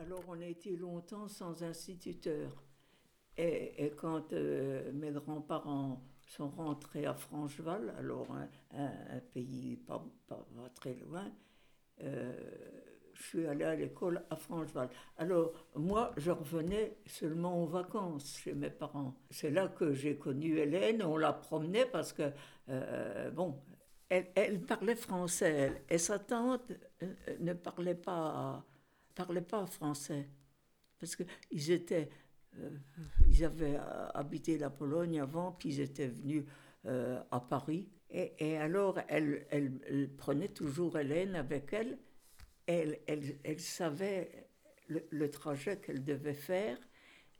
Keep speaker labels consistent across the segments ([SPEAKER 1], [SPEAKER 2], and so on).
[SPEAKER 1] Alors on a été longtemps sans instituteur. Et, quand euh, mes grands-parents sont rentrés à Francheval, alors un, un- pays pas, très loin, euh, je suis allée à l'école à Francheval. Alors moi, je revenais seulement en vacances chez mes parents. C'est là que j'ai connu Hélène, on la promenait parce que, euh, bon, elle, parlait français, et sa tante ne parlait pas, parlait pas français. Parce qu'ils étaient, euh, ils avaient euh, habité la Pologne avant, puis ils étaient venus euh, à Paris. Et, et alors, elle, elle- elle prenait toujours Hélène avec elle. Elle, elle, elle savait le, le trajet qu'elle devait faire.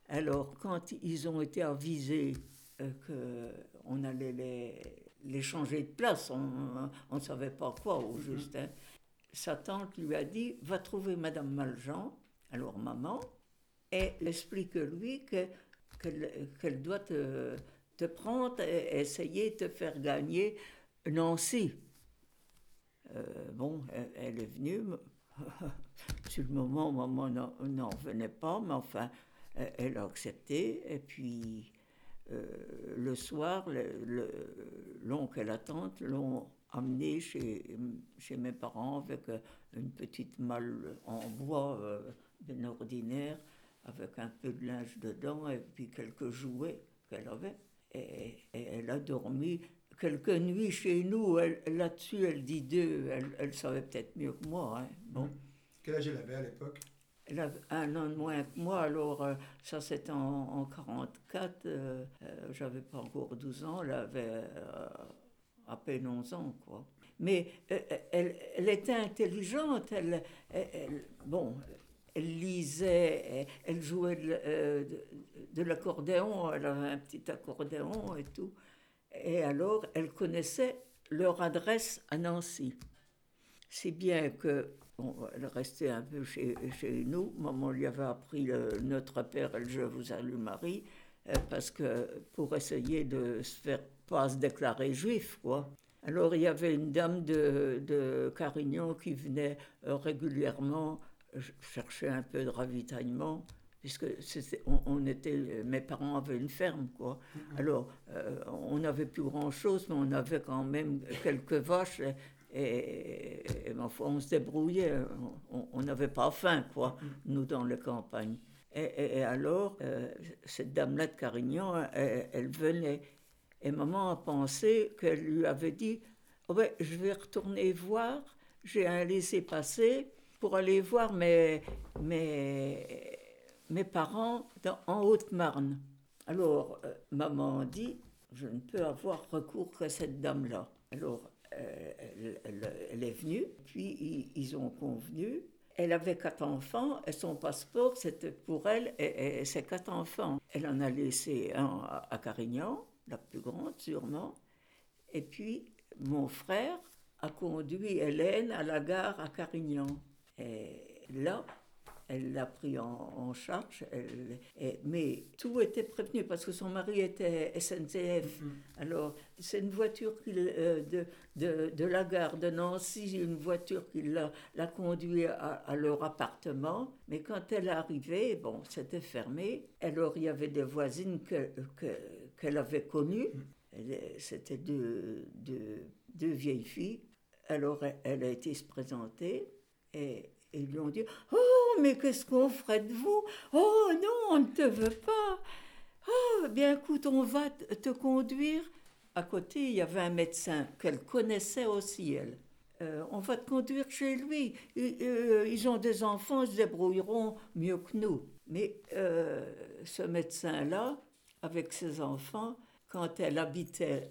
[SPEAKER 1] Alors, quand ils ont été avisés euh, qu'on allait les, les changer de place, on ne savait pas quoi au juste. hein. Sa tante lui a dit Va trouver Madame Maljean, alors maman, et elle explique lui que- qu'elle doit te, te prendre et essayer de te faire gagner Nancy. Euh, bon, elle, est venue. Sur le moment, maman n'en- revenait pas, mais enfin, elle, elle a accepté. Et puis, euh, le soir, le- le- l'oncle et la tante l'ont amené chez, chez mes parents avec euh, une petite malle en bois euh, bien ordinaire, avec un peu de linge dedans et puis quelques jouets qu'elle avait. Et, et elle a dormi quelques nuits chez nous. Là-dessus, elle dit deux. Elle, elle savait peut-être mieux que moi. hein. Bon.
[SPEAKER 2] Quel âge elle avait à l'époque?
[SPEAKER 1] Elle a un an de moins que moi, alors euh, ça c'était en, en 44, euh, euh, j'avais pas encore 12 ans, elle avait euh, à peine 11 ans, quoi. Mais euh, elle, elle était intelligente, elle, elle- elle- bon, elle lisait, elle, elle jouait de, euh, de- l'accordéon, elle avait un petit accordéon et tout. Et alors, elle connaissait leur adresse à Nancy. Si bien que bon, elle restait un peu chez, chez nous. Maman lui avait appris le Notre Père et le Je vous salue Marie, euh, parce que pour essayer de se faire pas se déclarer juif, quoi. Alors il y avait une dame de, de Carignan qui venait euh, régulièrement euh, chercher un peu de ravitaillement. Puisque on, on était, mes parents avaient une ferme, quoi. Alors, euh, on n'avait plus grand-chose, mais on avait quand même quelques vaches. Et, et, on se débrouillait. On- n'avait pas faim, quoi, nous, dans les campagnes. Et, alors, euh, cette dame-là de Carignan, elle, elle venait. Et maman a pensé qu'elle lui avait dit Oh Je vais retourner voir, j'ai un laissez-passer pour aller voir mes, mes, mes parents en Haute-Marne. Alors, euh, maman dit Je ne peux avoir recours qu'à cette dame-là. Alors, euh, elle, est venue, puis ils, ont convenu. Elle avait quatre enfants et son passeport, c'était pour elle et, et ses quatre enfants. Elle en a laissé un à Carignan, la plus grande sûrement. Et puis, mon frère a conduit Hélène à la gare à Carignan. Et là, elle l'a pris en, en charge. elle- et- mais tout était prévenu parce que son mari était SNCF. Alors, c'est une voiture qui, euh, de, de, de la gare de Nancy, une voiture qui l'a, l'a conduit à, à leur appartement. Mais quand elle est arrivée, bon, c'était fermé. Alors, il y avait des voisines que, que- qu'elle avait connues. Elle- C'était deux, deux, deux vieilles filles. Alors, elle, elle a été se présenter et et ils lui ont dit Oh, mais qu'est-ce qu'on ferait de vous? Oh, non, on ne te veut pas. Oh, bien écoute, on va te conduire. À côté, il y avait un médecin qu'elle connaissait aussi, elle. Euh, on va te conduire chez lui. Ils, euh, ils ont des enfants, ils se débrouilleront mieux que nous. Mais euh, ce médecin-là, avec ses enfants, quand elle habitait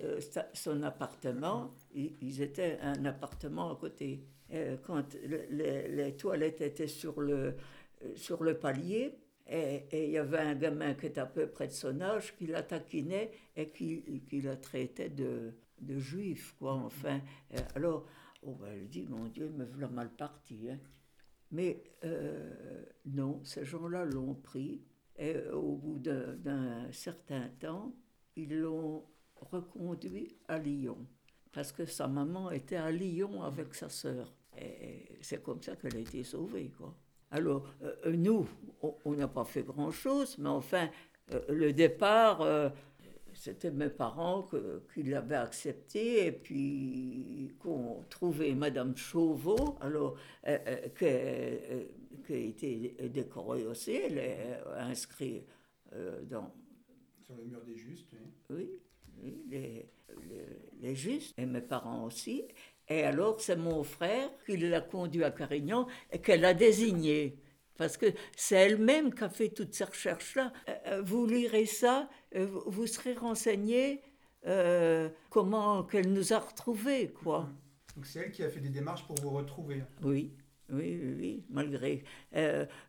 [SPEAKER 1] son appartement, ils étaient un appartement à côté. Euh, quand le- les, toilettes étaient sur le, euh, sur le palier, et il y avait un gamin qui était à peu près de son âge qui la taquinait et qui, qui la traitait de, de juif, quoi, enfin. Euh, Alors, oh, ben, elle dit, mon Dieu, me voilà mal parti. Hein. Mais non, ces gens-là l'ont pris et au bout d'un certain temps, ils l'ont reconduit à Lyon. Parce que sa maman était à Lyon avec sa sœur. C'est comme ça qu'elle a été sauvée, quoi. Alors, euh, nous, on n'a pas fait grand-chose, mais enfin, euh, le départ, euh, c'était mes parents qui l'avaient accepté, et puis qu'on trouvait Madame Chauveau, alors, qui, qui a été décorée aussi, elle est inscrite dans...
[SPEAKER 2] Sur le mur des justes,
[SPEAKER 1] oui. Oui, les, les, justes, et mes parents aussi. Et alors, c'est mon frère qui l'a conduit à Carignan et qu'elle a désigné. Parce que c'est elle-même qui a fait toutes ces recherches-là. Euh, euh, vous lirez ça, euh, vous serez renseigné comment qu'elle nous a retrouvés, quoi.
[SPEAKER 2] Mm-hmm. Donc c'est elle qui a fait des démarches pour vous retrouver.
[SPEAKER 1] Oui, oui, oui, malgré.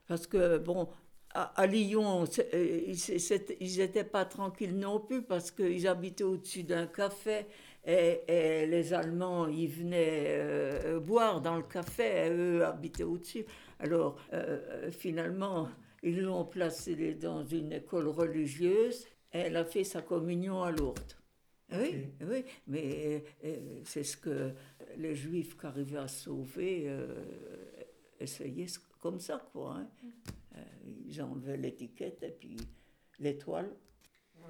[SPEAKER 1] parce que, bon, à, Lyon, ils n'étaient pas tranquilles non plus parce qu'ils habitaient au-dessus d'un café et, les Allemands, ils venaient boire dans le café et eux habitaient au-dessus. Alors, euh, finalement, ils l'ont placée dans une école religieuse. Elle a fait sa communion à Lourdes. Oui, oui, mais euh, c'est ce que les Juifs qui arrivaient à sauver euh, essayaient comme ça, quoi. Hein. ils enlevaient l'étiquette et puis l'étoile.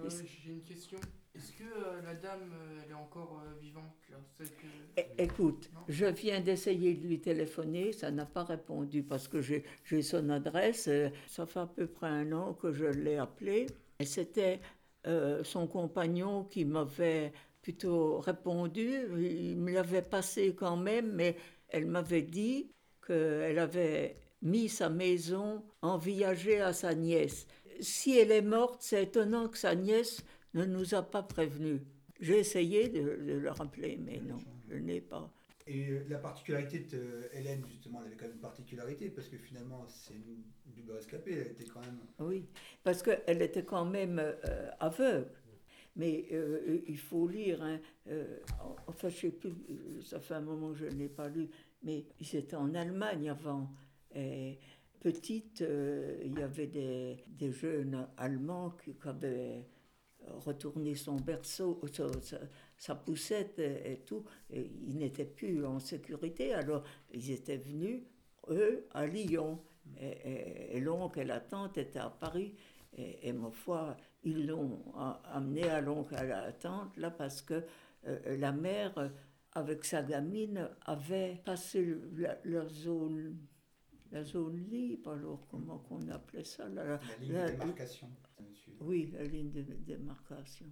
[SPEAKER 3] J'ai une question. Est-ce que euh, la dame, euh, elle est encore euh, vivante
[SPEAKER 1] eh, Écoute, je viens d'essayer de lui téléphoner, ça n'a pas répondu parce que j'ai son adresse. ça fait à peu près un an que je l'ai appelé. Et c'était son compagnon qui m'avait plutôt répondu. Il me l'avait passé quand même, mais elle m'avait dit qu'elle avait mis sa maison en viager à sa nièce. Si elle est morte, c'est étonnant que sa nièce ne nous a pas prévenus. J'ai essayé de, le rappeler, mais non, je n'ai pas.
[SPEAKER 2] Et euh, la particularité de euh, Hélène, justement, elle avait quand même une particularité, parce que finalement, c'est une double rescapée, elle était quand même...
[SPEAKER 1] Oui, parce qu'elle était quand même euh, aveugle. Mais il faut lire, hein, enfin je sais plus, ça fait un moment que je ne l'ai pas lu, mais ils étaient en Allemagne avant. Et petite, il y avait des, des jeunes Allemands qui avaient retourner son berceau, sa, poussette et, tout. Ils n'étaient plus en sécurité, alors ils étaient venus, eux, à Lyon. Et, l'oncle et la tante étaient à Paris. Et, ma foi, ils l'ont amené à l'oncle et à la tante, là, parce que euh, la mère, avec sa gamine, avait passé la, zone la zone libre, alors comment qu'on appelait ça
[SPEAKER 2] La, ligne de démarcation.
[SPEAKER 1] Oui, la ligne de démarcation.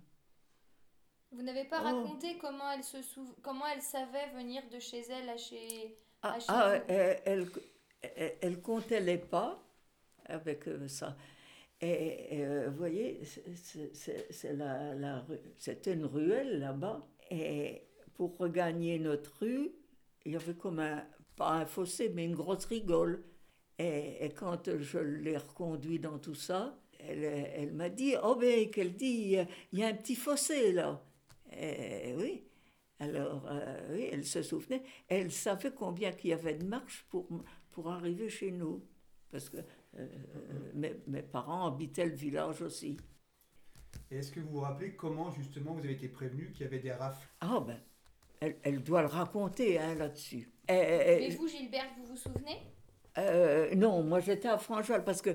[SPEAKER 4] Vous n'avez pas oh. raconté comment elle, se comment elle savait venir de chez elle à chez,
[SPEAKER 1] ah, ah elle, elle, comptait les pas avec euh, ça. Et, euh, vous voyez, c'est la, la c'était une ruelle là-bas. Et pour regagner notre rue, il y avait comme un, pas un fossé, mais une grosse rigole. Et, et quand je l'ai reconduit dans tout ça, elle, elle m'a dit, oh ben, qu'elle dit, il y a un petit fossé là. Et, oui. Alors, euh, oui, elle se souvenait. Elle savait combien qu'il y avait de marches pour, pour arriver chez nous? Parce que euh, mes, mes, parents habitaient le village aussi.
[SPEAKER 2] Est-ce que vous vous rappelez comment, justement, vous avez été prévenu qu'il y avait des rafles?
[SPEAKER 1] Ah, ben, elle, elle, doit le raconter hein, là-dessus.
[SPEAKER 4] Et, vous, Gilbert, vous vous souvenez?
[SPEAKER 1] Euh, non, moi j'étais à Franchval parce que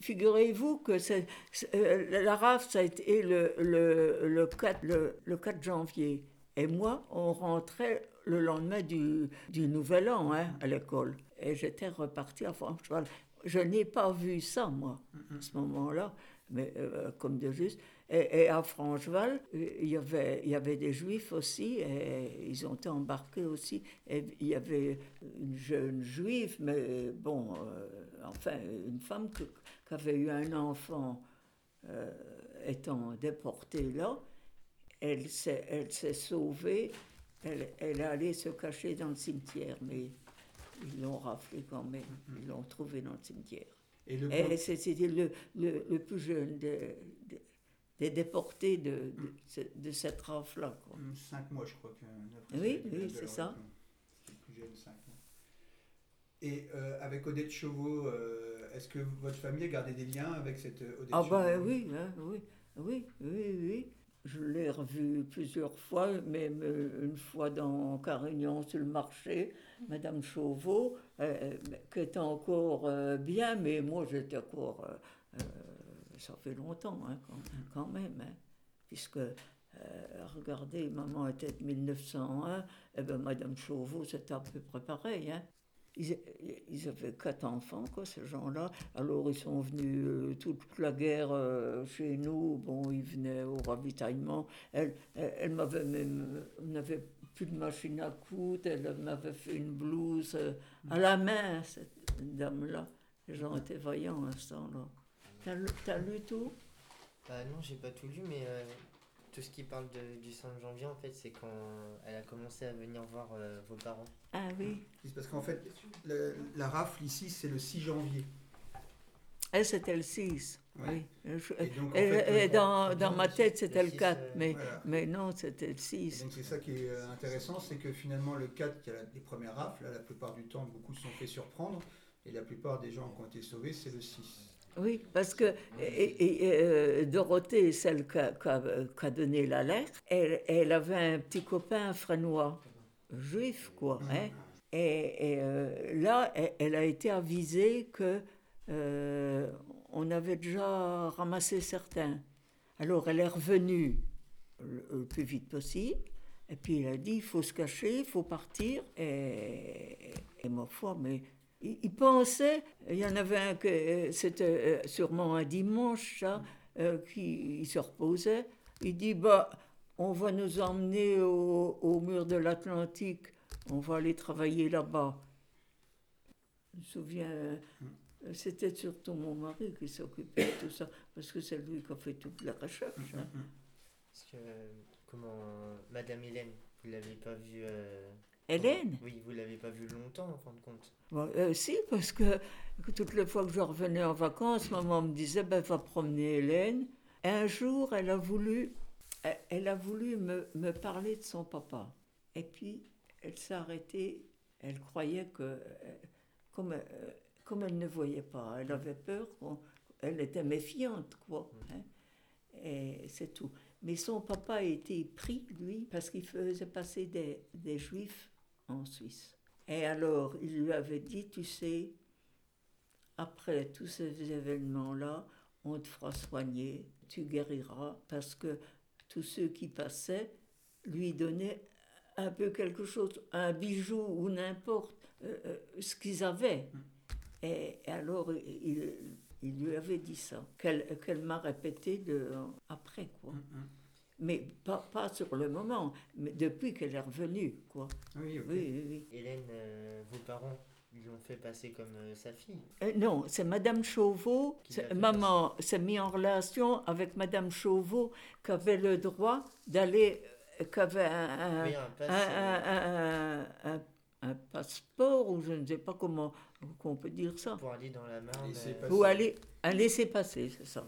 [SPEAKER 1] figurez-vous que c'est, euh, la RAF, ça a été le, le, le, 4, le, 4 janvier. Et moi, on rentrait le lendemain du, du Nouvel An hein, à l'école. Et j'étais reparti à Franchval. Je n'ai pas vu ça, moi, à ce moment-là, mais euh, comme de juste. Et, à Francheval, il y, avait, il y avait des juifs aussi, et ils ont été embarqués aussi. Et il y avait une jeune juive, mais bon, euh, enfin, une femme qui avait eu un enfant euh, étant déportée là. Elle s'est, sauvée, elle, elle est allée se cacher dans le cimetière, mais ils l'ont raflé quand même, ils l'ont trouvée dans le cimetière. Et, le... c'était le, le, le, plus jeune de, des déportés de, de, de cette rafle-là.
[SPEAKER 2] Hum, cinq mois, je crois. Que,
[SPEAKER 1] oui, oui, c'est ça.
[SPEAKER 2] Plus jeune, cinq mois. Et euh, avec Odette Chauveau, euh, est-ce que votre famille a gardé des liens avec cette euh, Odette
[SPEAKER 1] Ah, bah oui, hein, oui, oui, oui, oui. Je l'ai revu plusieurs fois, même euh, une fois dans Carignan sur le marché, Madame Chauveau, euh, qui était encore euh, bien, mais moi j'étais encore. euh, euh, ça fait longtemps, hein, quand, même, hein, puisque. euh, regardez, maman était de 1901, et ben Madame Chauveau, c'était à peu près pareil. Hein. Ils, avaient quatre enfants, quoi, ces gens-là. Alors, ils sont venus euh, toute la guerre euh, chez nous. Bon, ils venaient au ravitaillement. Elle, elle, m'avait même. N'avait plus de machine à coudre. Elle m'avait fait une blouse euh, à la main, cette dame-là. Les gens étaient vaillants à ce temps-là. T'as T'as lu tout?
[SPEAKER 5] Bah non, j'ai pas tout lu, mais tout ce qui parle de- du 5 janvier, en fait, c'est quand elle a commencé à venir voir euh, vos parents.
[SPEAKER 1] Ah oui.
[SPEAKER 2] C'est parce qu'en fait, le- la rafle ici, c'est le 6 janvier.
[SPEAKER 1] Elle, c'était le 6.
[SPEAKER 2] Ouais.
[SPEAKER 1] Oui. Je-
[SPEAKER 2] Et donc, en
[SPEAKER 1] et-
[SPEAKER 2] fait,
[SPEAKER 1] et
[SPEAKER 2] le-
[SPEAKER 1] dans, dans ma tête, c'était le
[SPEAKER 5] six,
[SPEAKER 1] 4.
[SPEAKER 5] euh,
[SPEAKER 1] Mais,
[SPEAKER 2] Voilà.
[SPEAKER 1] mais non, c'était le
[SPEAKER 2] Et
[SPEAKER 1] 6.
[SPEAKER 2] donc c'est ça qui est euh, intéressant, c'est que finalement le 4 qui a la- les premières rafles, là, la plupart du temps beaucoup se sont fait surprendre, et la plupart des gens qui ont été sauvés, c'est le 6.
[SPEAKER 1] Oui, parce que et, et- et, euh, Dorothée, celle qui a, donné la lettre, elle, elle avait un petit copain frénois, juif, quoi. Hein? Et, et, euh, là, elle, elle a été avisée que euh, on avait déjà ramassé certains. Alors elle est revenue le, le plus vite possible. Et puis elle a dit, il faut se cacher, il faut partir. Et, et ma foi, mais il, pensait, il y en avait un que c'était euh, sûrement un dimanche, euh, qui il se reposait. Il dit, bah, on va nous emmener au, au mur de l'Atlantique, on va aller travailler là-bas. Je me souviens, euh, c'était surtout mon mari qui s'occupait de tout ça, parce que c'est lui qui a fait toute la recherche. hein.
[SPEAKER 5] Euh. Madame Hélène, vous l'avez pas vue. euh,
[SPEAKER 1] Hélène?
[SPEAKER 5] Oui, vous l'avez pas vue longtemps, en fin de compte.
[SPEAKER 1] Bon, euh, si, parce que, que toutes les fois que je revenais en vacances, maman me disait, ben, va promener Hélène. Et un jour, elle a voulu, elle, elle a voulu me, me parler de son papa. Et puis, elle s'est arrêtée. Elle croyait que, euh, comme, euh, comme elle ne voyait pas, elle avait peur, elle était méfiante, quoi. hein. Et c'est tout. Mais son papa a été pris, lui, parce qu'il faisait passer des, des juifs en Suisse. Et alors, il lui avait dit, tu sais, après tous ces événements-là, on te fera soigner, tu guériras, parce que tous ceux qui passaient lui donnaient un peu quelque chose, un bijou ou n'importe, euh, euh, ce qu'ils avaient. Et, alors, il, lui avait dit ça, qu'elle m'a répété de, après, quoi. Mais pas, pas sur le moment, mais depuis qu'elle est revenue, quoi.
[SPEAKER 2] Oui.
[SPEAKER 1] Oui, oui, oui.
[SPEAKER 5] Hélène, euh, vos parents, ils l'ont fait passer comme euh, sa fille?
[SPEAKER 1] Euh, non, c'est Madame Chauveau. Maman s'est mise en relation avec Madame Chauveau qui avait le droit d'aller, qui avait un, un-
[SPEAKER 5] oui, un pass.
[SPEAKER 1] un- un- un- un- un passeport, ou je ne sais pas comment qu'on peut dire ça.
[SPEAKER 5] pour aller dans la Marne.
[SPEAKER 2] Laisser passer.
[SPEAKER 1] Ou aller, un laisser-passer, c'est ça.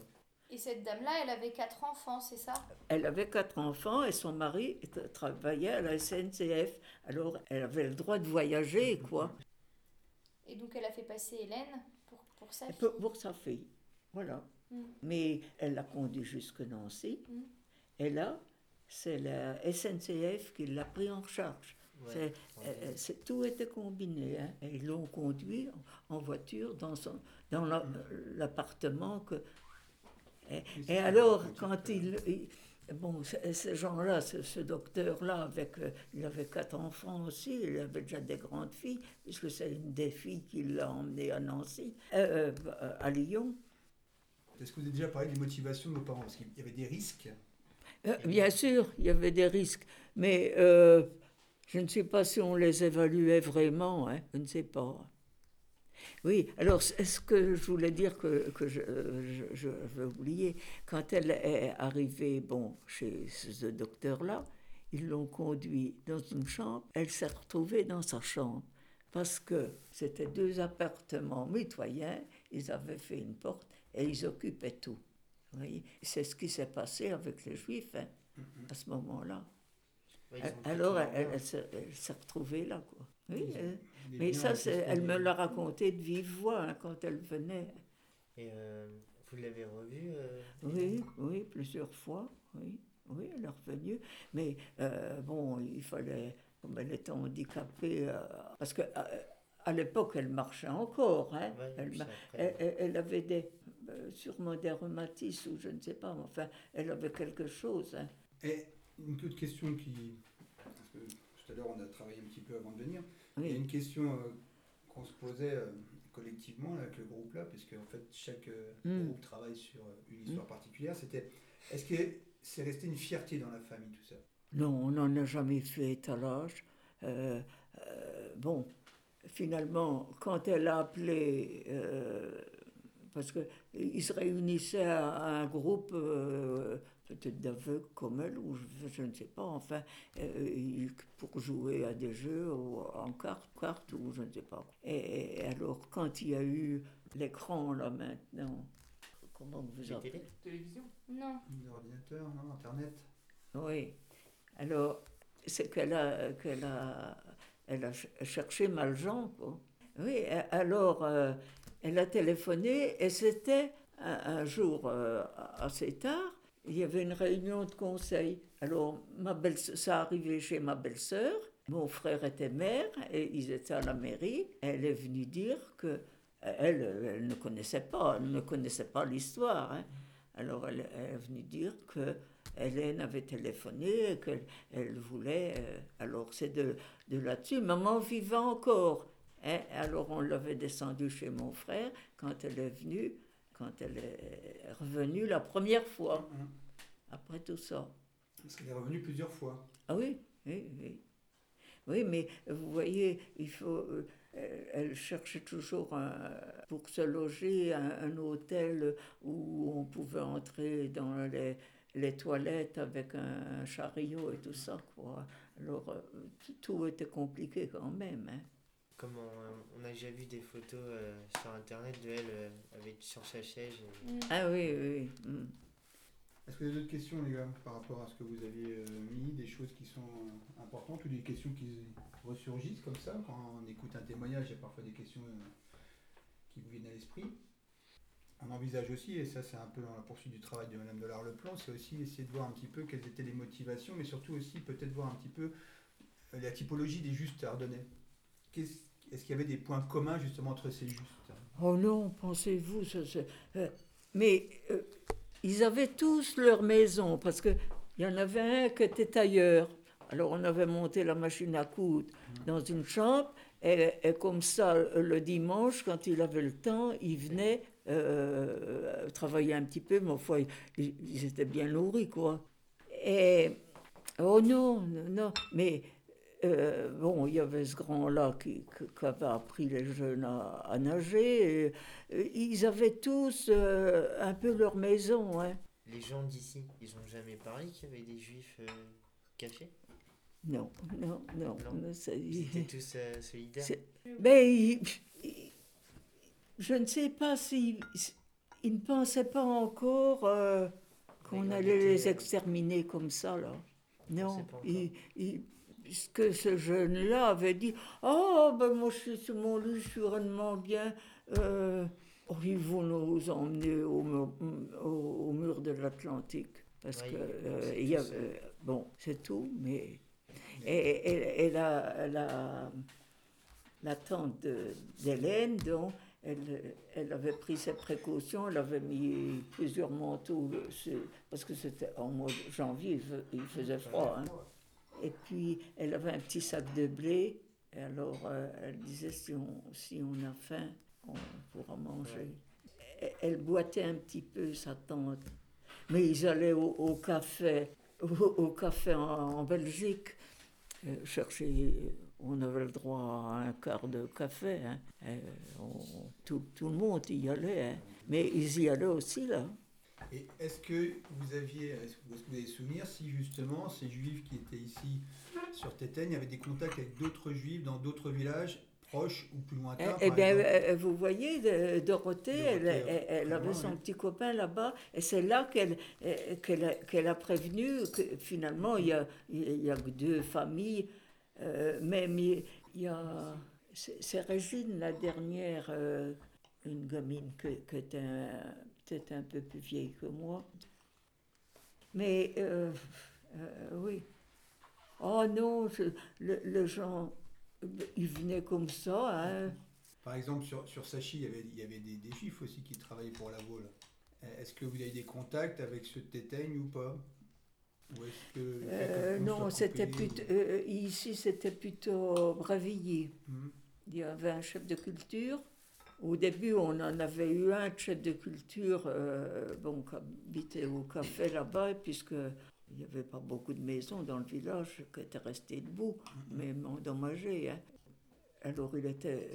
[SPEAKER 4] Et cette dame-là, elle avait quatre enfants, c'est ça?
[SPEAKER 1] Elle avait quatre enfants et son mari travaillait à la SNCF. Alors, elle avait le droit de voyager, quoi,
[SPEAKER 4] Et donc elle a fait passer Hélène pour, pour sa fille?
[SPEAKER 1] pour, pour sa fille. Voilà.
[SPEAKER 4] Mm.
[SPEAKER 1] Mais elle l'a conduit jusque Nancy.
[SPEAKER 4] Mm.
[SPEAKER 1] Et là, c'est la SNCF qui l'a pris en charge.
[SPEAKER 5] ouais,
[SPEAKER 1] C'est-
[SPEAKER 5] ouais.
[SPEAKER 1] euh, c'est- tout était combiné. hein. Et ils l'ont conduit en, voiture dans, son, dans la- l'appartement. Que, et, alors, quand il... il- Bon, ce- ces gens-là, ce, ce docteur-là, avec, euh, il avait quatre enfants aussi, il avait déjà des grandes filles, puisque c'est une des filles qui l'a emmené à Nancy, euh, euh, à Lyon.
[SPEAKER 2] Est-ce que vous avez déjà parlé des motivations de vos parents? Parce qu'il y avait des risques.
[SPEAKER 1] Bien sûr, il y avait des risques, mais je ne sais pas si on les évaluait vraiment, hein, je ne sais pas. Oui, alors ce que je voulais dire que, que je, je, je vais oublier, quand elle est arrivée bon, chez ce docteur-là, ils l'ont conduit dans une chambre, elle s'est retrouvée dans sa chambre, parce que c'était deux appartements mitoyens, ils avaient fait une porte et ils occupaient tout. C'est ce qui s'est passé avec les Juifs hein, à ce moment-là.
[SPEAKER 5] Ouais,
[SPEAKER 1] Alors, elle, elle s'est retrouvée là, quoi. Oui,
[SPEAKER 2] Des
[SPEAKER 1] mais ça, elle me l'a raconté de vive voix hein, quand elle venait.
[SPEAKER 5] Et euh, vous l'avez revu euh,
[SPEAKER 1] Oui, oui, plusieurs fois, oui, Oui, elle est revenue. Mais euh, bon, il fallait, comme elle était handicapée, euh, parce que euh, à l'époque, elle marchait encore. Hein.
[SPEAKER 5] Ouais,
[SPEAKER 1] elle,
[SPEAKER 5] après,
[SPEAKER 1] elle, avait des, euh, sûrement des rhumatismes ou je ne sais pas, mais enfin, elle avait quelque chose. hein.
[SPEAKER 2] Et une autre question qui. Parce que tout à l'heure, on a travaillé un petit peu avant de venir. Il y a une question euh, qu'on se posait euh, collectivement avec le groupe là, puisque en fait chaque euh,
[SPEAKER 1] Mm.
[SPEAKER 2] groupe travaille sur une histoire particulière. C'était est-ce que c'est resté une fierté dans la famille tout ça?
[SPEAKER 1] Non, on n'en a jamais fait étalage. Euh, euh, bon, finalement, quand elle a appelé, euh, parce qu'ils se réunissaient à, à un groupe, euh, peut-être d'aveugles comme elle, ou je, je ne sais pas, enfin, euh, pour jouer à des jeux ou en cartes, cartes ou je ne sais pas. Et, et alors, quand il y a eu l'écran, là, maintenant, comment vous appelez?
[SPEAKER 3] Télévision
[SPEAKER 4] Non.
[SPEAKER 2] L'ordinateur, non, Internet
[SPEAKER 1] Oui. Alors, c'est qu'elle a, qu'elle a, elle a ch- cherché Maljean, quoi. Oui, alors, euh, elle a téléphoné et c'était un, jour euh, assez tard, il y avait une réunion de conseil. Alors, ma belle, ça arrivait chez ma belle-sœur, mon frère était maire et ils étaient à la mairie. Elle est venue dire que elle, ne connaissait pas, elle ne connaissait pas l'histoire. hein. Alors, elle, est venue dire que Hélène avait téléphoné et qu'elle elle voulait. euh, alors, c'est de, de là-dessus. Maman vivait encore. Hein. Alors, on l'avait descendue chez mon frère quand elle est venue, quand elle est revenue la première fois,
[SPEAKER 2] Hein
[SPEAKER 1] après tout ça.
[SPEAKER 2] Parce qu'elle est revenue plusieurs fois.
[SPEAKER 1] Ah oui, oui, oui. Oui, mais vous voyez, il faut. euh, elle- cherchait toujours un- pour se loger un, un hôtel où on pouvait entrer dans les, les toilettes avec un, un chariot et tout ça, quoi. Alors, euh, tout- tout était compliqué quand même. hein.
[SPEAKER 5] Comme on, on a déjà vu des photos euh, sur internet de elle euh, avec sur sa chaise. et-
[SPEAKER 4] Mm.
[SPEAKER 1] Ah oui, oui. oui. mm.
[SPEAKER 2] Est-ce que vous avez d'autres questions, les gars, par rapport à ce que vous aviez euh, mis, des choses qui sont euh, importantes ou des questions qui ressurgissent comme ça Quand on écoute un témoignage, il y a parfois des questions euh, qui vous viennent à l'esprit. On envisage aussi, et ça c'est un peu dans la poursuite du travail de Madame Delard-le-Plan, c'est aussi essayer de voir un petit peu quelles étaient les motivations, mais surtout aussi peut-être voir un petit peu la typologie des justes ardennais. Qu'est-ce- Est-ce qu'il y avait des points communs justement entre ces justes
[SPEAKER 1] Oh non, pensez-vous, euh, mais euh, ils avaient tous leur maison, parce qu'il y en avait un qui était ailleurs. Alors on avait monté la machine à coudre dans une chambre, et, et comme ça, le dimanche, quand il avait le temps, il venait euh, travailler un petit peu, mais enfin, ils, ils étaient bien nourris, quoi. Et, oh non, non, non, mais euh, bon, il y avait ce grand-là qui, qui- qui avait appris les jeunes à, à nager. et, euh, ils avaient tous euh, un peu leur maison. Hein.
[SPEAKER 5] Les gens d'ici, ils ont jamais parlé qu'il y avait des juifs euh, cachés?
[SPEAKER 1] Non, non, non.
[SPEAKER 5] Non. Ils étaient tous solidaires?
[SPEAKER 1] Mais il- il- je ne sais pas s'ils ils ne pensaient pas encore qu'on allait
[SPEAKER 5] ils
[SPEAKER 1] les exterminer comme ça, là. Non,
[SPEAKER 5] sait
[SPEAKER 1] puisque ce jeune-là avait dit Oh, ben moi je suis sur mon lit, je suis vraiment bien. Euh, ils vont nous emmener au, mur- au, au mur de l'Atlantique. Parce que euh, il y a,
[SPEAKER 5] tout ça.
[SPEAKER 1] euh, bon, c'est tout, mais. Et, et- et la, la, la tante d'Hélène, donc, elle, elle avait pris ses précautions, elle avait mis plusieurs manteaux, euh, parce que c'était en mois de janvier, il faisait froid. hein. Et puis, elle avait un petit sac de blé. Et alors, euh, elle disait, si on, si on a faim, on pourra manger. Elle, elle boitait un petit peu, sa tante. Mais ils allaient au, au café, au, au café en, en Belgique, euh, chercher... On avait le droit à un quart de café. hein. Euh, on- tout, tout le monde y allait. hein. Mais ils y allaient aussi, là.
[SPEAKER 2] Et est-ce que vous aviez, est-ce que que vous avez souvenir si justement ces juifs qui étaient ici sur Tétaigne avaient des contacts avec d'autres juifs dans d'autres villages proches ou plus lointains
[SPEAKER 1] Eh
[SPEAKER 2] par
[SPEAKER 1] bien, euh, vous voyez, de- Dorothée, elle, elle- elle avait son
[SPEAKER 2] oui.
[SPEAKER 1] petit copain là-bas, et c'est là qu'elle euh, qu'elle a, prévenu que finalement, il y a, il y a que deux familles, euh, même il y a... C'est Régine, la dernière, euh, une gamine que- qui était un- peut-être un peu plus vieille que moi. Mais euh, euh, oui. Oh non, je- le- les gens, ils venaient comme ça. Hein.
[SPEAKER 2] Par exemple, sur, sur Sachi, il y avait, il y avait des, des juifs aussi qui travaillaient pour la Vaule. Euh, Est-ce que vous avez des contacts avec ceux de Tétaigne ou pas? Ou est-ce que le
[SPEAKER 1] Euh,
[SPEAKER 2] le
[SPEAKER 1] non, c'était plutôt, ici c'était plutôt Brévilliers.
[SPEAKER 2] Mhm.
[SPEAKER 1] Il y avait un chef de culture. Au début, on en avait eu un chef de culture euh, bon, qui habitait au café là-bas, puisque il n'y avait pas beaucoup de maisons dans le village qui étaient restées debout, même endommagées. hein. Alors il était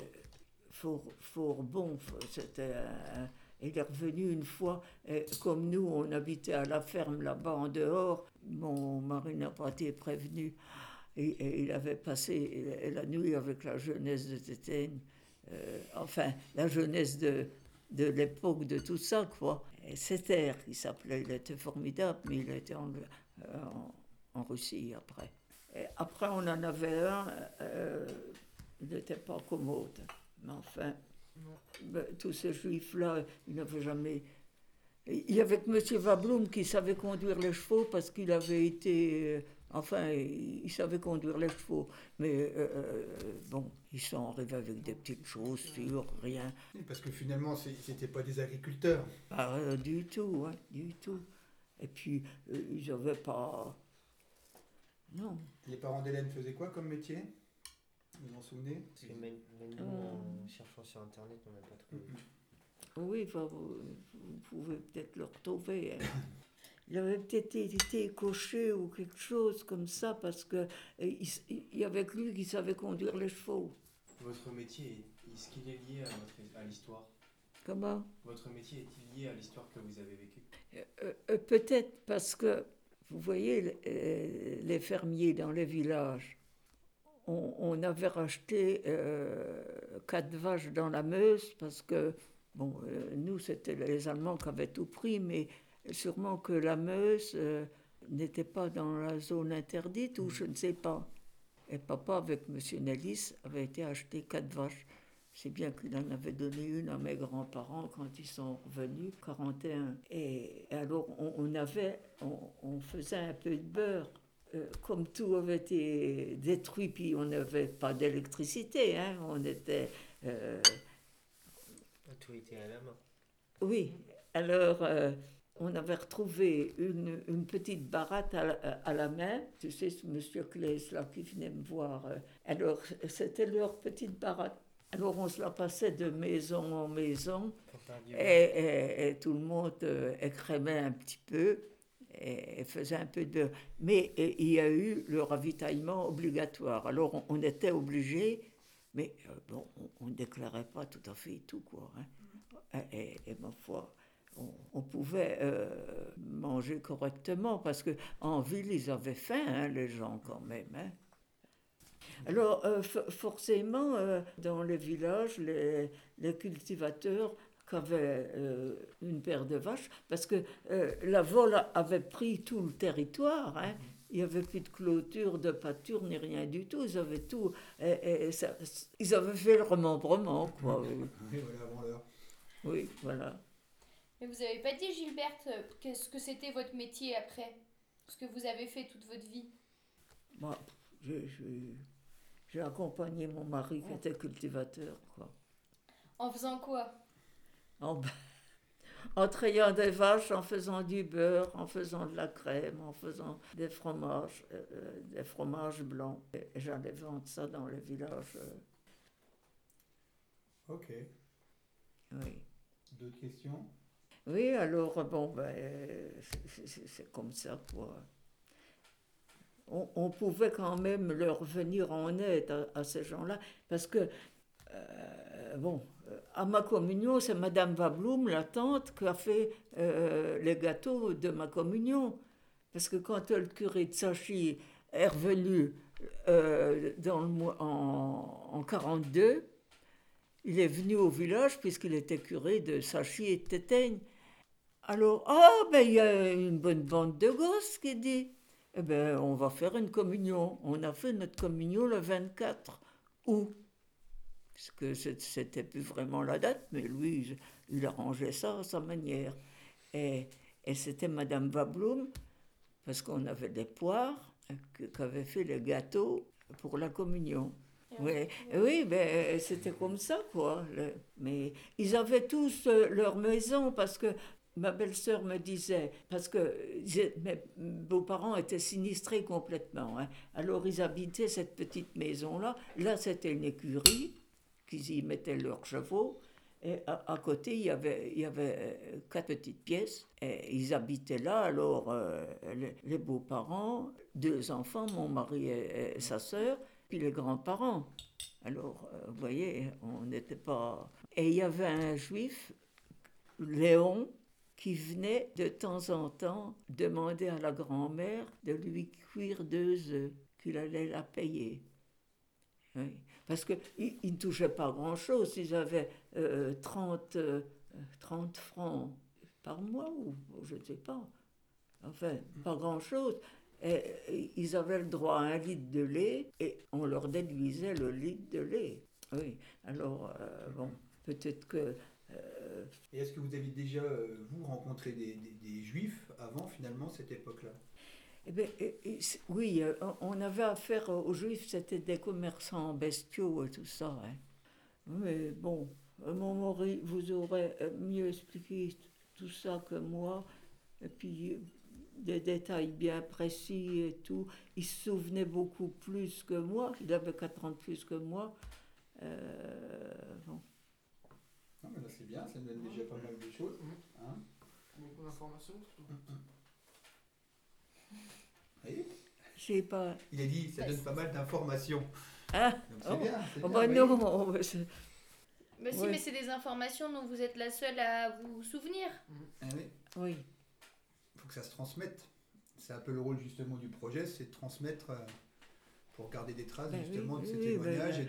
[SPEAKER 1] fort, fort bon. C'était un- il est revenu une fois, et comme nous, on habitait à la ferme là-bas en dehors. Mon mari n'a pas été prévenu. Et, et il avait passé la nuit avec la jeunesse de Tétaigne, euh, enfin, la jeunesse de, de l'époque de tout ça, quoi. Et Setter, il s'appelait, il était formidable, mais il était en, euh, en, en Russie après. Et après, on en avait un, euh, il n'était pas commode, mais enfin, tous ces juifs-là, ils n'avaient jamais. Il y avait que M. Vabloum qui savait conduire les chevaux parce qu'il avait été. Euh, Enfin, il il savait conduire les chevaux. Mais euh, euh, bon, ils sont arrivés avec des petites chaussures, rien.
[SPEAKER 2] Oui, Parce que finalement, c'était pas des agriculteurs.
[SPEAKER 1] Pas euh, du tout, hein, du tout. Et puis, euh, ils n'avaient pas. Non.
[SPEAKER 2] Les parents d'Hélène faisaient quoi comme métier? Vous vous en souvenez?
[SPEAKER 5] Parce que même, même nous,
[SPEAKER 1] Euh.
[SPEAKER 5] en cherchant sur internet, on n'a pas trouvé.
[SPEAKER 1] Oui, vous pouvez peut-être le retrouver. hein. Il avait peut-être été coché ou quelque chose comme ça parce que euh, il, y avait que lui qui savait conduire les chevaux.
[SPEAKER 6] Votre métier, est-ce qu'il est lié à, l'histoire?
[SPEAKER 1] Comment?
[SPEAKER 6] Votre métier est-il lié à l'histoire que vous avez vécue?
[SPEAKER 1] Euh, euh, Peut-être parce que, vous voyez, les, les fermiers dans les villages, on, on avait racheté euh, quatre vaches dans la Meuse parce que, bon, nous, c'était les Allemands qui avaient tout pris, mais sûrement que la Meuse euh, n'était pas dans la zone interdite ou je ne sais pas. Et papa, avec M. Nellis, avait été acheter quatre vaches. C'est bien qu'il en avait donné une à mes grands-parents quand ils sont revenus, 41. Et alors, on, on avait, on, on faisait un peu de beurre. Euh, comme tout avait été détruit, puis on n'avait pas d'électricité, hein, on était... euh,
[SPEAKER 5] Tout était à la main.
[SPEAKER 1] oui, alors euh, on avait retrouvé une, une petite baratte à la, à la main. Tu sais, ce monsieur Claes là qui venait me voir. alors c'était leur petite baratte. Alors on se la passait de maison en maison et, et- et tout le monde euh, écrémait un petit peu et, faisait un peu de... Mais et, il y a eu le ravitaillement obligatoire. Alors on, on était obligé, mais euh, bon, on ne déclarait pas tout à fait tout, quoi. hein. Et, et- et ma foi, on, on pouvait euh, manger correctement parce que en ville, ils avaient faim, hein, les gens, quand même. hein. Alors, euh, forcément, euh, dans les villages, les, les cultivateurs qui avaient euh, une paire de vaches, parce que euh, la vol avait pris tout le territoire, hein. il n'y avait plus de clôture, de pâture, ni rien du tout, ils avaient tout, et, et ça- ils avaient fait le remembrement, quoi. Oui,
[SPEAKER 2] voilà,
[SPEAKER 1] oui voilà.
[SPEAKER 4] Mais vous avez pas dit, Gilberte, euh, qu'est-ce que c'était votre métier après? Ce que vous avez fait toute votre vie?
[SPEAKER 1] Moi, j'ai- j'ai j'ai accompagné mon mari qui était cultivateur, quoi.
[SPEAKER 4] En faisant quoi?
[SPEAKER 1] En, en trayant des vaches, en faisant du beurre, en faisant de la crème, en faisant des fromages, euh, euh, des fromages blancs. Et j'allais vendre ça dans les villages. euh,
[SPEAKER 2] Ok.
[SPEAKER 1] oui.
[SPEAKER 2] D'autres questions?
[SPEAKER 1] Oui, alors, bon, ben, euh, c'est- comme ça, quoi. On, pouvait quand même leur venir en aide à, ces gens-là, parce que, euh, bon, euh, à ma communion, c'est Madame Vabloum, la tante, qui a fait euh, les gâteaux de ma communion. Parce que quand le curé de Sachi est revenu euh, dans le en, en 42, il est venu au village puisqu'il était curé de Sachi et de Tétaigne. Alors, ah, ben il y a une bonne bande de gosses qui dit, eh ben on va faire une communion. On a fait notre communion le 24 août. Puisque c'est- c'était plus vraiment la date, mais lui, il- arrangeait ça à sa manière. Et, et c'était Madame Vabloum parce qu'on avait des poires que- qu'avaient fait les gâteaux pour la communion.
[SPEAKER 4] Et
[SPEAKER 1] Oui, oui ben, c'était comme ça, quoi. Le- mais ils avaient tous euh, leur maison parce que ma belle-sœur me disait, parce que mes beaux-parents étaient sinistrés complètement. hein. Alors ils habitaient cette petite maison-là. Là, c'était une écurie qu'ils y mettaient leurs chevaux. Et à, côté, il y avait, euh, quatre petites pièces. Et ils habitaient là. Alors, euh, les, beaux-parents, deux enfants, mon mari et, et sa sœur, puis les grands-parents. Alors, euh, vous voyez, on n'était pas... Et il y avait un juif, Léon, qui venait de temps en temps demander à la grand-mère de lui cuire deux œufs, qu'il allait la payer. Parce qu'ils ils ne touchaient pas grand-chose. Ils avaient euh, 30, euh, 30 francs par mois, ou je ne sais pas. Enfin, pas grand-chose. Ils avaient le droit à un litre de lait et on leur déduisait le litre de lait. Oui, alors, euh, bon, peut-être que... euh,
[SPEAKER 2] Et est-ce que vous aviez déjà, euh, vous, rencontré des, des- des juifs avant, finalement, cette époque-là?
[SPEAKER 1] Eh c'est- oui, euh, on avait affaire aux juifs, c'était des commerçants bestiaux et tout ça. hein. Mais bon, mon mari vous aurait mieux expliqué tout ça que moi. Et puis, des détails bien précis et tout. Il se souvenait beaucoup plus que moi. Il avait 4 ans de plus que moi. Euh, bon.
[SPEAKER 2] Non, mais là, c'est bien, ça nous donne déjà pas mal de choses. hein.
[SPEAKER 3] Beaucoup d'informations. surtout.
[SPEAKER 2] Vous voyez?
[SPEAKER 1] J'ai pas.
[SPEAKER 2] Il a dit, ça donne pas mal d'informations.
[SPEAKER 1] Ah,
[SPEAKER 2] Donc c'est
[SPEAKER 1] oh,
[SPEAKER 2] bien. c'est
[SPEAKER 1] oh
[SPEAKER 2] bien,
[SPEAKER 1] bah
[SPEAKER 2] oui.
[SPEAKER 1] non, mais c'est-
[SPEAKER 4] Bah si,
[SPEAKER 1] Ouais.
[SPEAKER 4] mais c'est des informations dont vous êtes la seule à vous souvenir.
[SPEAKER 2] Ah oui.
[SPEAKER 1] oui.
[SPEAKER 2] Il faut que ça se transmette. C'est un peu le rôle justement du projet, c'est de transmettre euh, pour garder des traces
[SPEAKER 1] Ben oui,
[SPEAKER 2] justement de ces
[SPEAKER 1] oui,
[SPEAKER 2] témoignages
[SPEAKER 1] ben,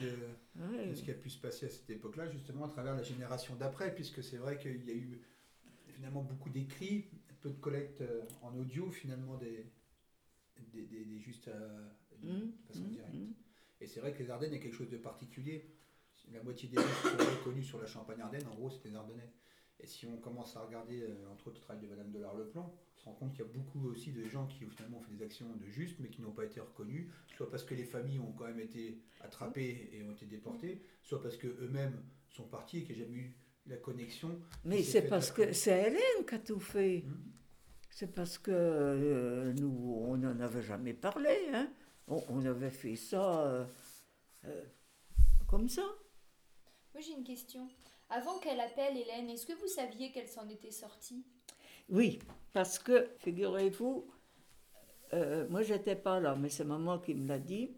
[SPEAKER 2] et de, ce qui a pu se passer à cette époque-là, justement à travers la génération d'après, puisque c'est vrai qu'il y a eu finalement beaucoup d'écrits, peu de collecte euh, en audio finalement des, des, des- des juste euh, de
[SPEAKER 1] Hum,
[SPEAKER 2] façon
[SPEAKER 1] hum,
[SPEAKER 2] directe.
[SPEAKER 1] hum.
[SPEAKER 2] Et c'est vrai que les Ardennes est quelque chose de particulier. La moitié des gens qui sont reconnus sur la Champagne-Ardenne, en gros, c'est les Ardennais. Et si on commence à regarder, euh, entre autres, le travail de Madame de Larleplan, on se rend compte qu'il y a beaucoup aussi de gens qui finalement ont fait des actions de juste, mais qui n'ont pas été reconnus, soit parce que les familles ont quand même été attrapées et ont été déportées, soit parce que eux-mêmes sont partis et qu'il n'y a jamais eu la connexion.
[SPEAKER 1] Mais c'est parce que c'est Hélène qui a tout fait.
[SPEAKER 2] Hum.
[SPEAKER 1] C'est parce que euh, nous, on n'en avait jamais parlé. Hein. On, on avait fait ça euh, euh, comme ça.
[SPEAKER 4] Moi j'ai une question. Avant qu'elle appelle Hélène, est-ce que vous saviez qu'elle s'en était sortie?
[SPEAKER 1] Oui, parce que, figurez-vous, euh, moi j'étais pas là, mais c'est maman qui me l'a dit,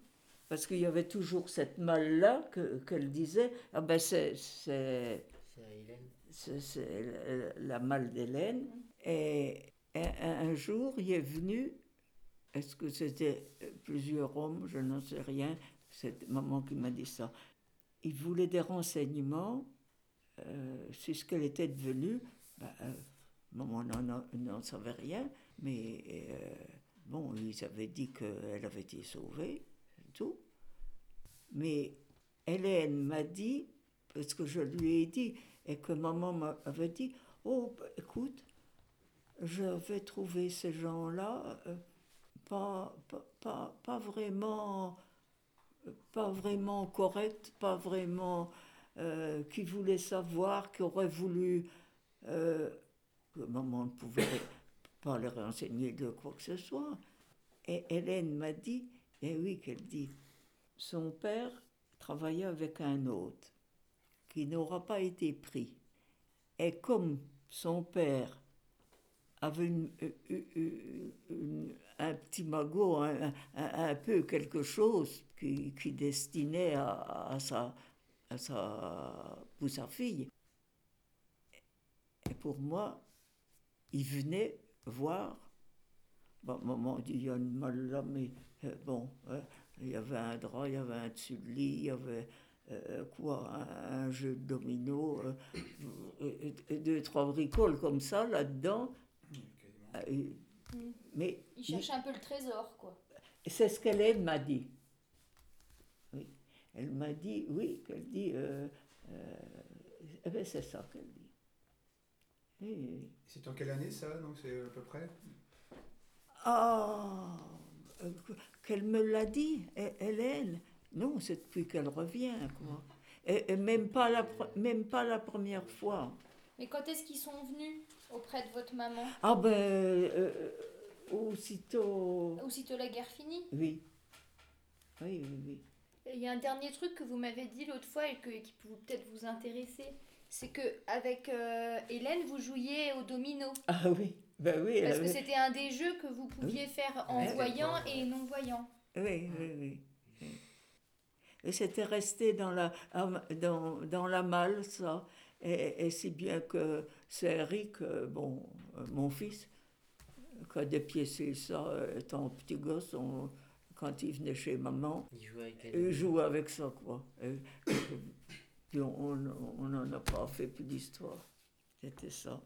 [SPEAKER 1] parce qu'il y avait toujours cette malle-là que- qu'elle disait, ah ben c'est, c'est,
[SPEAKER 5] c'est
[SPEAKER 1] la, malle d'Hélène. Et un, un jour, il est venu, est-ce que c'était plusieurs hommes, je n'en sais rien, c'est maman qui m'a dit ça. Il voulait des renseignements euh, sur ce qu'elle était devenue. Ben, euh, maman n'en, savait rien, mais euh, bon, ils avaient dit qu'elle avait été sauvée, c'est tout. Mais Hélène m'a dit, parce que je lui ai dit, et que maman m'avait dit, oh, bah, écoute, je vais trouver ces gens-là pas, pas, pas, pas vraiment pas vraiment corrects, pas vraiment euh, qui voulaient savoir, qui auraient voulu euh, que maman ne pouvait pas les renseigner de quoi que ce soit. Et Hélène m'a dit, et oui qu'elle dit, son père travaillait avec un autre qui n'aura pas été pris. Et comme son père avait une- une- une- un petit magot, un peu quelque chose qui, qui destinait à, à sa, à sa, pour sa fille. Et pour moi, il venait voir. Bon, maman dit, il y a une malle là, mais euh, bon, hein, il y avait un drap, il y avait un dessus de lit, il y avait euh, quoi, un, un jeu de domino, euh, deux, trois bricoles comme ça là-dedans. Mais
[SPEAKER 4] Il cherchait un peu le trésor, quoi.
[SPEAKER 1] c'est ce qu'elle m'a dit. Elle m'a dit, oui, qu'elle dit, euh, euh, eh ben, c'est ça qu'elle dit.
[SPEAKER 2] C'est en quelle année ça Donc c'est à peu près?
[SPEAKER 1] Ah, euh, qu'elle me l'a dit, Hé- Hélène. Non, c'est depuis qu'elle revient, quoi. Et, et même, pas la, même pas la première fois.
[SPEAKER 4] Mais quand est-ce qu'ils sont venus auprès de votre maman?
[SPEAKER 1] Ah ben, euh, aussitôt...
[SPEAKER 4] Aussitôt la guerre finie?
[SPEAKER 1] Oui. Oui, oui, oui.
[SPEAKER 4] Il y a un dernier truc que vous m'avez dit l'autre fois et que, qui peut peut-être vous intéresser. C'est que avec euh, Hélène, vous jouiez au domino.
[SPEAKER 1] Ah oui, ben oui.
[SPEAKER 4] Parce que c'était un des jeux que vous pouviez faire en voyant et non voyant.
[SPEAKER 1] Oui, oui, oui. Et c'était resté dans la, dans, dans la malle, ça. Et, et si bien que c'est Eric, euh, bon, euh, mon fils, qui a dépiécé ça, euh, étant petit gosse, on- quand il venait chez maman,
[SPEAKER 5] Il joue avec elle.
[SPEAKER 1] il jouait avec ça, quoi. Et, puis on n'en a pas fait plus d'histoire. C'était ça.